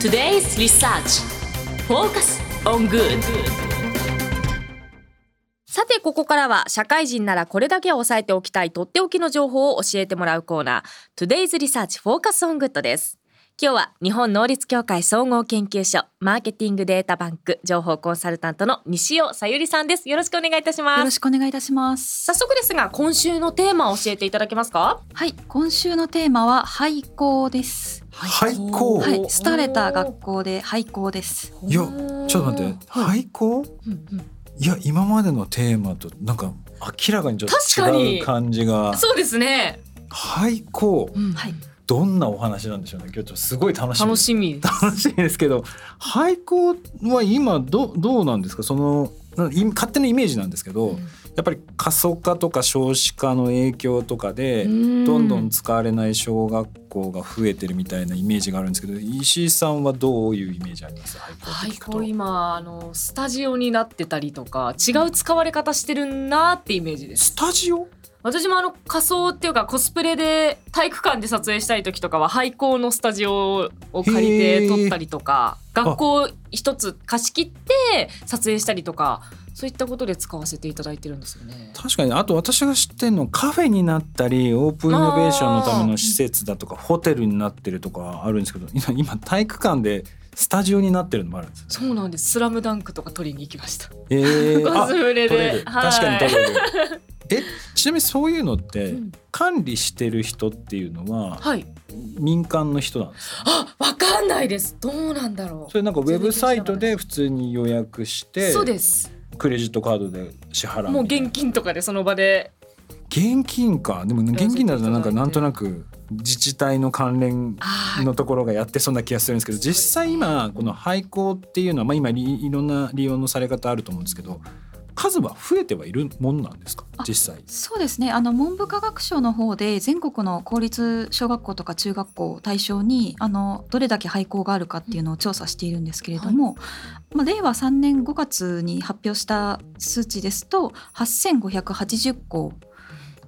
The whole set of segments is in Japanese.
Today's Research. Focus on Good. さてここからは社会人ならこれだけは押さえておきたいとっておきの情報を教えてもらうコーナー Today's Research Focus on Good です。今日は日本能率協会総合研究所マーケティングデータバンク情報コンサルタントの西尾さゆりさんです。よろしくお願いいたします。よろしくお願いいたします。早速ですが今週のテーマを教えていただけますか？はい、今週のテーマは廃校です。廃校はい、廃れた学校で廃校です。いやちょっと待って。廃校？うんうん。いや今までのテーマとなんか明らかにちょっと違う感じが。そうですね、廃校。うん。はい。どんなお話なんでしょうね。今日ちょっとすごい楽しみ。楽しみ。です楽しみですけど廃校は今どどうなんですか？その勝手なイメージなんですけど、やっぱり過疎化とか少子化の影響とかで、どんどん使われない小学校が増えてるみたいなイメージがあるんですけど石井さんはどういうイメージあります？廃校って廃聞くと。校今あのスタジオになってたりとか違う使われ方してるなってイメージです。スタジオ？私もあの仮装っていうかコスプレで体育館で撮影したい時とかは廃校のスタジオを借りて撮ったりとか学校一つ貸し切って撮影したりとかそういったことで使わせていただいてるんですよね。確かにあと私が知ってるのカフェになったりオープンイノベーションのための施設だとかホテルになってるとかあるんですけど今今体育館でスタジオになってるのもあるんですそうなんです。スラムダンクとか撮りに行きました。えー、コスプレ。ではい確かに撮れるえちなみにそういうのってうん管理してる人っていうのははい。民間の人なんですか？あ、わかんないです。どうなんだろう。それなんかウェブサイトで普通に予約してそうです。クレジットカードで支払うもう現金とかでその場で。現金かでも現金だとなんかなんとなく自治体の関連あのところがやってそうな気がするんですけど実際今この廃校っていうのは、まあ、今いいろんな利用のされ方あると思うんですけど数は増えてはいるもんなんですか？あ実際。そうですね。あの文部科学省の方で全国の公立小学校とか中学校を対象にあのどれだけ廃校があるかっていうのを調査しているんですけれども、まあ令和3年5月に発表した数値ですと8580校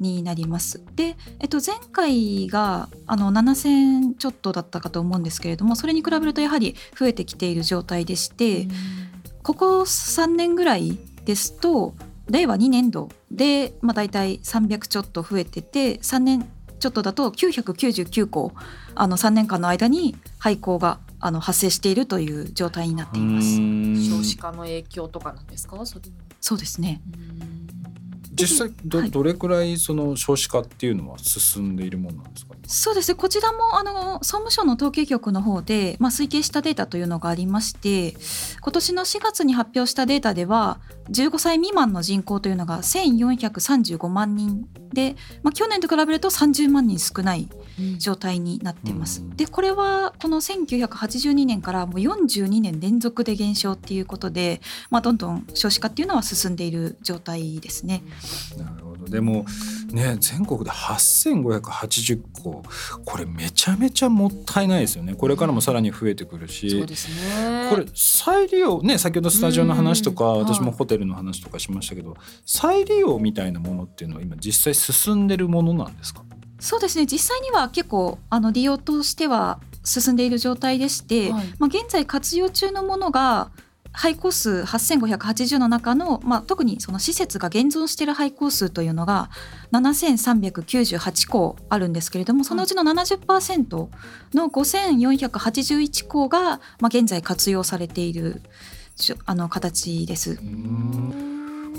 になります。で、えっと前回があの7000ちょっとだったかと思うんですけれども、それに比べるとやはり増えてきている状態でして。ここ3年ぐらいですと令和2年度で、まあ、大体300ちょっと増えてて3年ちょっとだと999校あの3年間の間に廃校があの発生しているという状態になっています。少子化の影響とかなんですか？それそうですね実際ど,、はい。どれくらいその少子化っていうのは進んでいるもんなんですか？そうですね。こちらもあの総務省の統計局の方で、まあ、推計したデータというのがありまして今年の4月に発表したデータでは15歳未満の人口というのが1435万人で、まあ、去年と比べると30万人少ない状態になっています。うん。でこれはこの1982年からもう42年連続で減少っていうことで、まあ、どんどん少子化っていうのは進んでいる状態ですね。なるほど。でもね全国で8580校これめちゃめちゃもったいないですよね。これからもさらに増えてくるし、そうですね。これ再利用ね先ほどスタジオの話とかうん。私もはい。ホテルの話とかしましたけど再利用みたいなものっていうのは今実際進んでるものなんですか？そうですね。実際には結構あの利用としては進んでいる状態でして、はい。まあ、現在活用中のものが廃校数8580の中の、まあ、特にその施設が現存している廃校数というのが7398校あるんですけれどもそのうちの70%の5481校が、まあ、現在活用されているあの形です。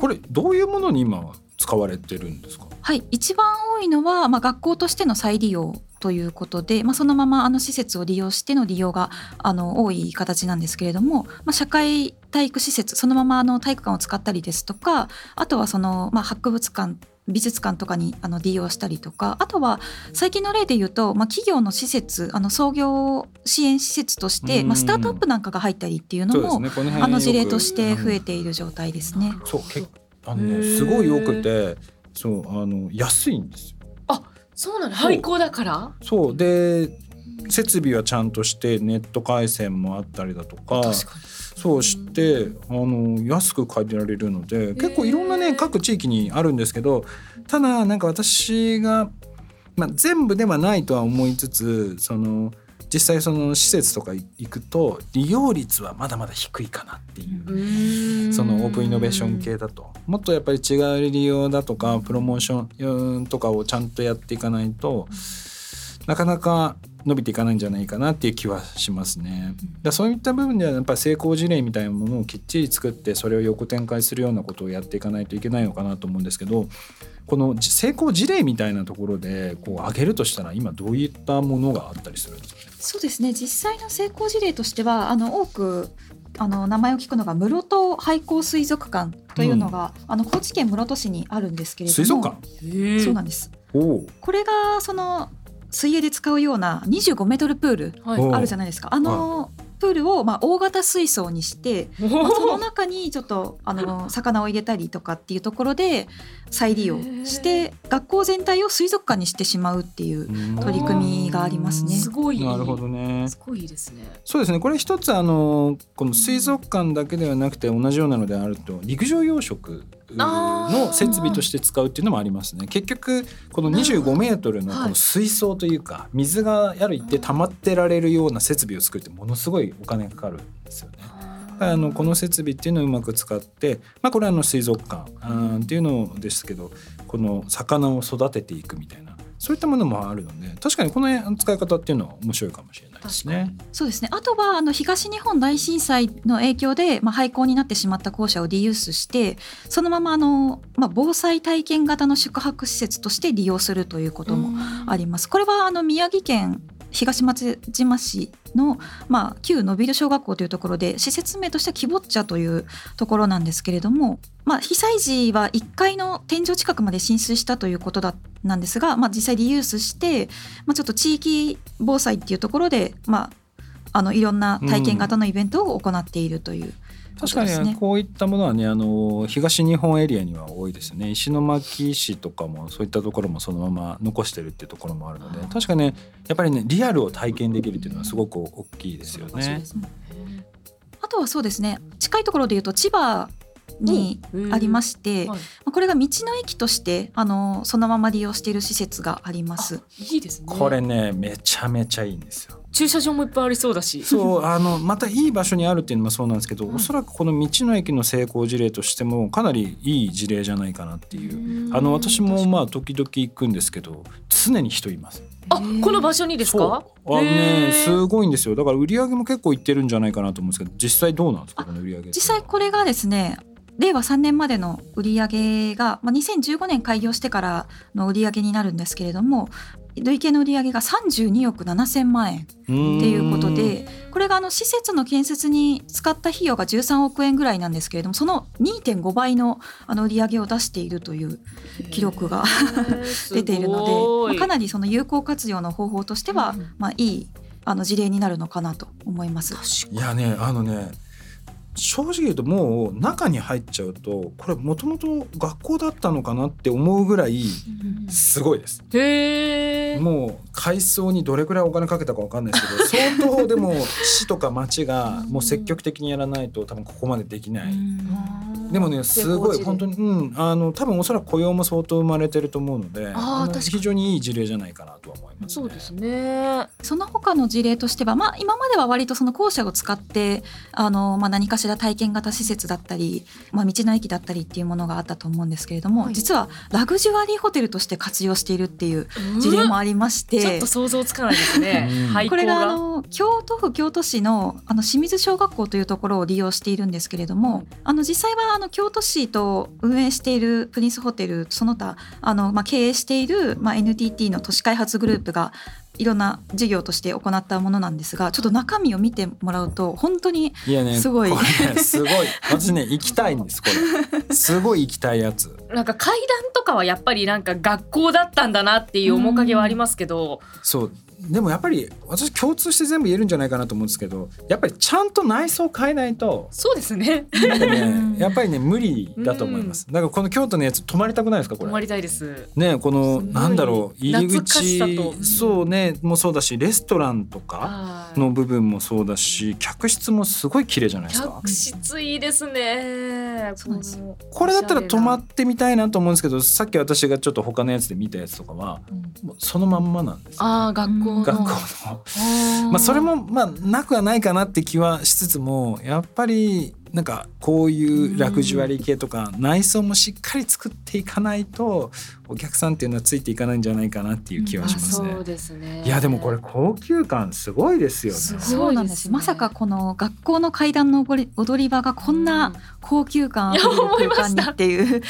これどういうものに今は使われてるんですか？はい、一番多いのは、まあ、学校としての再利用ということで、まあ、そのままあの施設を利用しての利用があの多い形なんですけれども、まあ、社会体育施設そのままあの体育館を使ったりですとかあとはその、まあ、博物館美術館とかにあの利用したりとか。あとは最近の例で言うと、まあ、企業の施設あの創業支援施設として、うん。まあ、スタートアップなんかが入ったりっていうのも、ね。あの事例として増えている状態ですね。そうけあのねすごいよくてそうあの安いんですよ。そうなの。廃校だから？そう。で設備はちゃんとしてネット回線もあったりだとか。そうしてあの安く借りられるので結構いろんなね各地域にあるんですけどただなんか私が、まあ、全部ではないとは思いつつその実際その施設とか行くと利用率はまだまだ低いかなっていう。そのオープンイノベーション系だともっとやっぱり違う利用だとかプロモーションとかをちゃんとやっていかないとなかなか伸びていかないんじゃないかなっていう気はしますね。だそういった部分ではやっぱり成功事例みたいなものをきっちり作ってそれを横展開するようなことをやっていかないといけないのかなと思うんですけどこの成功事例みたいなところでこう上げるとしたら今どういったものがあったりするんですかね？そうですね。実際の成功事例としてはあの多くあの名前を聞くのが室戸廃校水族館というのが、うん、あの高知県室戸市にあるんですけれども。水族館？そうなんです。これがその水泳で使うような25メートルプールあるじゃないですか、はい、あの、プールをまあ大型水槽にして、まあ、その中にちょっとあの魚を入れたりとかっていうところで再利用して学校全体を水族館にしてしまうっていう取り組みがありますね。すごいなるほどね。すごいですね。そうですね。これ一つあのこの水族館だけではなくて同じようなのであると陸上養殖の設備として使うっていうのもありますね。結局この25メートルのこの水槽というか水がやる一定溜まってられるような設備を作るってものすごいお金かかるんですよね。あのこの設備っていうのをうまく使って、まあ、これはあの水族館っていうのですけどこの魚を育てていくみたいなそういったものもあるので確かにこの使い方っていうのは面白いかもしれないですね。そうですねあとはあの東日本大震災の影響で、まあ、廃校になってしまった校舎をリユースしてそのままあの、まあ、防災体験型の宿泊施設として利用するということもあります。これはあの宮城県東松島市の、まあ、旧延び小学校というところで施設名としてはキボッチャというところなんですけれども、まあ、被災時は1階の天井近くまで浸水したということだなんですが、まあ、実際リユースして、まあ、ちょっと地域防災っていうところで、まあ、あのいろんな体験型のイベントを行っているという確かに、ね、こういったものはねあの東日本エリアには多いですね。石巻市とかもそういったところもそのまま残してるっていうところもあるので確かねやっぱりねリアルを体験できるっていうのはすごく大きいですよね。あとはそうですね。近いところで言うと千葉にありまして、はい、これが道の駅としてあのそのまま利用している施設があります。いいですね。これねめちゃめちゃいいんですよ。駐車場もいっぱいありそうだし。そうあのまたいい場所にあるっていうのもそうなんですけど、おそらくこの道の駅の成功事例としてもかなりいい事例じゃないかなっていう。あの私もまあ時々行くんですけど常に人います。あこの場所にですか？あのねすごいんですよ。だから売り上げも結構いってるんじゃないかなと思うんですけど実際どうなんですかこの売り上げ実際これがですね令和3年までの売り上げが、まあ、2015年開業してからの売り上げになるんですけれども累計の売り上げが32億7000万円っていうことでこれがあの施設の建設に使った費用が13億円ぐらいなんですけれどもその2.5倍のあの売り上げを出しているという記録が出ているので、まあ、かなりその有効活用の方法としては、まあ、いいあの事例になるのかなと思います。いやねあのね正直言うともう中に入っちゃうとこれもともと学校だったのかなって思うぐらいすごいです。へもう改装にどれくらいお金かけたか分かんないですけど 相当でも市とか町がもう積極的にやらないと多分ここまでできない。でもねすごい本当に、うん、あの多分おそらく雇用も相当生まれてると思うのであ非常にいい事例じゃないかなとは思います、ね、そうですね。その他の事例としては、まあ、今までは割とその校舎を使ってあの、まあ、何かしら体験型施設だったり、まあ、道の駅だったりっていうものがあったと思うんですけれども、はい、実はラグジュアリーホテルとして活用しているっていう事例もありまして、ちょっと想像つかないですね。これがあの京都府京都市のあの清水小学校というところを利用しているんですけれどもあの実際はあの京都市と運営しているプリンスホテルその他あの、まあ、経営している、まあ、NTT の都市開発グループがいろんな事業として行ったものなんですがちょっと中身を見てもらうと本当にすごい。いや、ね、すごい。私ね行きたいんですこれ。すごい行きたいやつ。なんか階段とかはやっぱりなんか学校だったんだなっていう面影はありますけど、そうでもやっぱり私共通して全部言えるんじゃないかなと思うんですけどやっぱりちゃんと内装変えないとそうですね。ねやっぱりね無理だと思います、だからこの京都のやつ泊まりたくないですかこれ？泊まりたいです。ねこのなんだろう入り口そうねもそうだしレストランとかの部分もそうだし客室もすごい綺麗じゃないですか。客室いいですね。ねそうなんですこれだったら止まってみたいなと思うんですけどさっき私がちょっと他のやつで見たやつとかはもうそのまんまなんですよああ学校の学校の。まあそれもまあなくはないかなって気はしつつもやっぱりなんかこういうラグジュアリー系とか内装もしっかり作っていかないとお客さんっていうのはついていかないんじゃないかなっていう気はしますね。そうですねいやでもこれ高級感すごいですよね。すごいそうなんです。まさかこの学校の階段の踊り踊り場がこんな高級感あるいや思いま空間にっていう。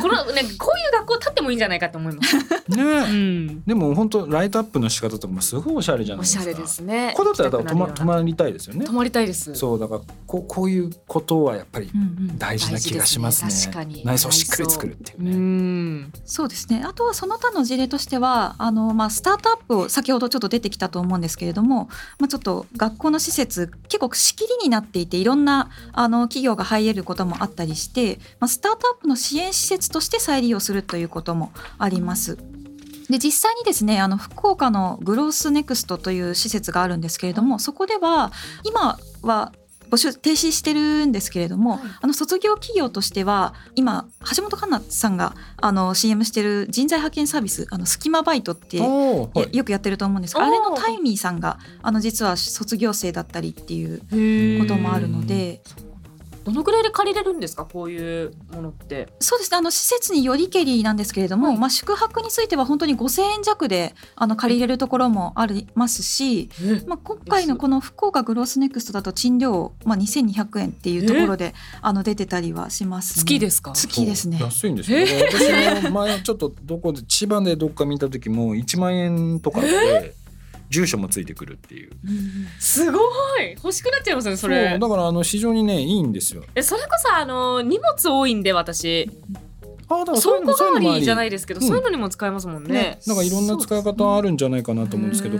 このねこういう学校立ってもいいんじゃないかと思います。ねうん。でも本当ライトアップの仕方とかもすごいおしゃれじゃないですか。おしゃれですね。これだったら泊ま泊泊まりたいですよね。まりたいです。そうだからこうこういうことはやっぱりうんうん大事な気がしますね。大事ですね確かに内装をしっかり作るっていううね。ん。そうですね。あとはその他の事例としては、あのまあスタートアップを先ほどちょっと出てきたと思うんですけれども、まあちょっと学校の施設結構仕切りになっていていろんなあの企業が入れることもあったりして、まあスタートアップの支援施設として再利用するということもあります。で実際にですねあの福岡のグロースネクストという施設があるんですけれどもそこでは今は募集停止してるんですけれども、はい。あの卒業企業としては今橋本環奈さんがあの CM してる人材派遣サービスあのスキマバイトってはい。よくやってると思うんです。が、あれのタイミーさんがあの実は卒業生だったりっていうへこともあるので、どのくらいで借りれるんですか？こういうものって。そうですね。あの施設によりけりなんですけれども、まあ、宿泊については本当に5,000円弱であの借りれるところもありますし、まあ、今回のこの福岡グロースネクストだと賃料、まあ、2200円っていうところであの出てたりはします、ね。月ですか？月ですね。安いんですよ。私も前ちょっとどこで千葉でどっか見た時も1万円とかで住所もついてくるっていう。すごい欲しくなっちゃいますねそれ。だからあの非常にねいいんですよ。えそれこそあの荷物多いんで私あだから倉庫代わりじゃないいですけど、うんそういうのにも使えますもんねね。。なんかいろんな使い方あるんじゃないかなと思うんですけど、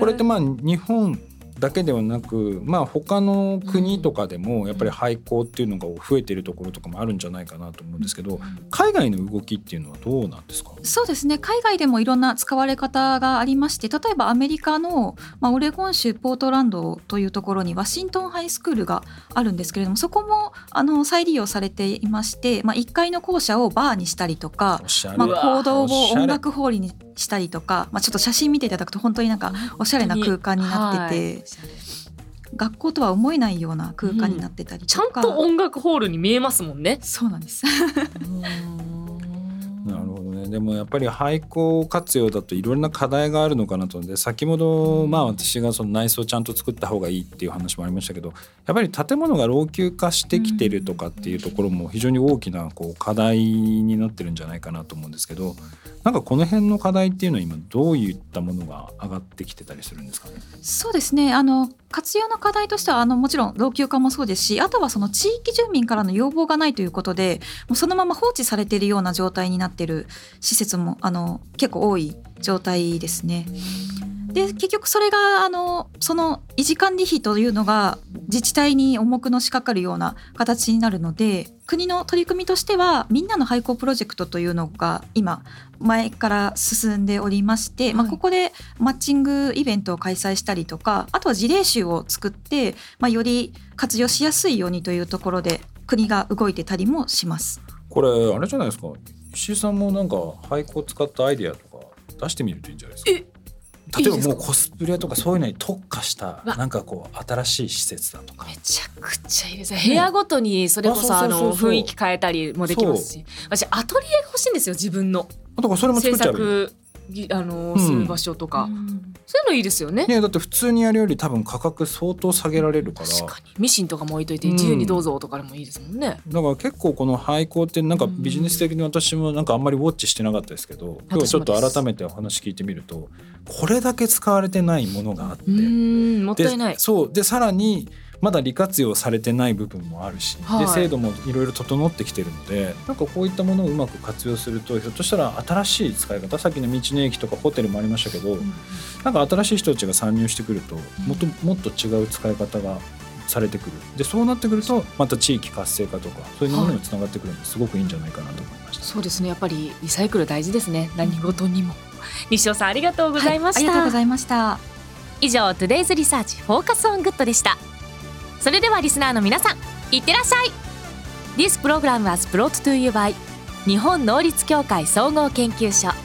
これってまあ日本だけではなく、まあ他の国とかでもやっぱり廃校っていうのが増えているところとかもあるんじゃないかなと思うんですけど、海外の動きっていうのはどうなんですか？そうですね海外でもいろんな使われ方がありまして例えばアメリカの、まあ、オレゴン州ポートランドというところにワシントンハイスクールがあるんですけれどもそこもあの再利用されていまして、まあ、1階の校舎をバーにしたりとか。まあ、行動を音楽ホールにしたりとか、まあ、ちょっと写真見ていただくと本当になんかおしゃれな空間になってて、はい学校とは思えないような空間になってたりちゃんとか、と音楽ホールに見えますもんね。そうなんです。なるほどね。でもやっぱり廃校活用だといろんな課題があるのかなと思って先ほどまあ私がその内装をちゃんと作った方がいいっていう話もありましたけどやっぱり建物が老朽化してきてるとかっていうところも非常に大きなこう課題になってるんじゃないかなと思うんですけどなんかこの辺の課題っていうのは今どういったものが上がってきてたりするんですかね？そうですねあの活用の課題としてはあのもちろん老朽化もそうですしあとはその地域住民からの要望がないということでもうそのまま放置されているような状態になっている施設もあの結構多い状態ですね。で結局それがあのその維持管理費というのが自治体に重くのしかかるような形になるので国の取り組みとしてはみんなの廃校プロジェクトというのが今前から進んでおりまして、まあ、はいここでマッチングイベントを開催したりとかあとは事例集を作って、まあ、より活用しやすいようにというところで国が動いてたりもします。これあれじゃないですか？石井さんもなんか廃校を使ったアイディアとか出してみるといいんじゃないですか？え例えばもうコスプレとかそういうのに特化したわ。なんかこう新しい施設だとか。めちゃくちゃいいですね。部屋ごとにそれこそああのそうそうそうそう。雰囲気変えたりもできますし、私アトリエが欲しいんですよ自分の。あとかそれも作制っちゃえばいい作ぎあの場所とか、そういうのいいですよね。ねだって普通にやるより多分価格相当下げられるから。確かに。ミシンとかも置いといてうん自由にどうぞとかでもいいですもんね。だから結構この廃校ってなんかビジネス的に私もなんかあんまりウォッチしてなかったですけど。今日はちょっと改めてお話聞いてみるとこれだけ使われてないものがあって。うーんもったいでない。そう。でさらにまだ利活用されてない部分もあるし、はいで制度もいろいろ整ってきてるのでなんかこういったものをうまく活用するとひょっとしたら新しい使い方さっきの道の駅とかホテルもありましたけど、なんか新しい人たちが参入してくるともっともっと違う使い方がされてくるでそうなってくるとまた地域活性化とかそういうものにもつながってくるのですごくいいんじゃないかなと思いました。そうですねやっぱりリサイクル大事ですね何事にも。西尾さんありがとうございました。はいありがとうございました。以上 Today's Research フォーカスオングッドでしたそれではリスナーの皆さんいってらっしゃい。This program was brought to you by 日本能力協会総合研究所。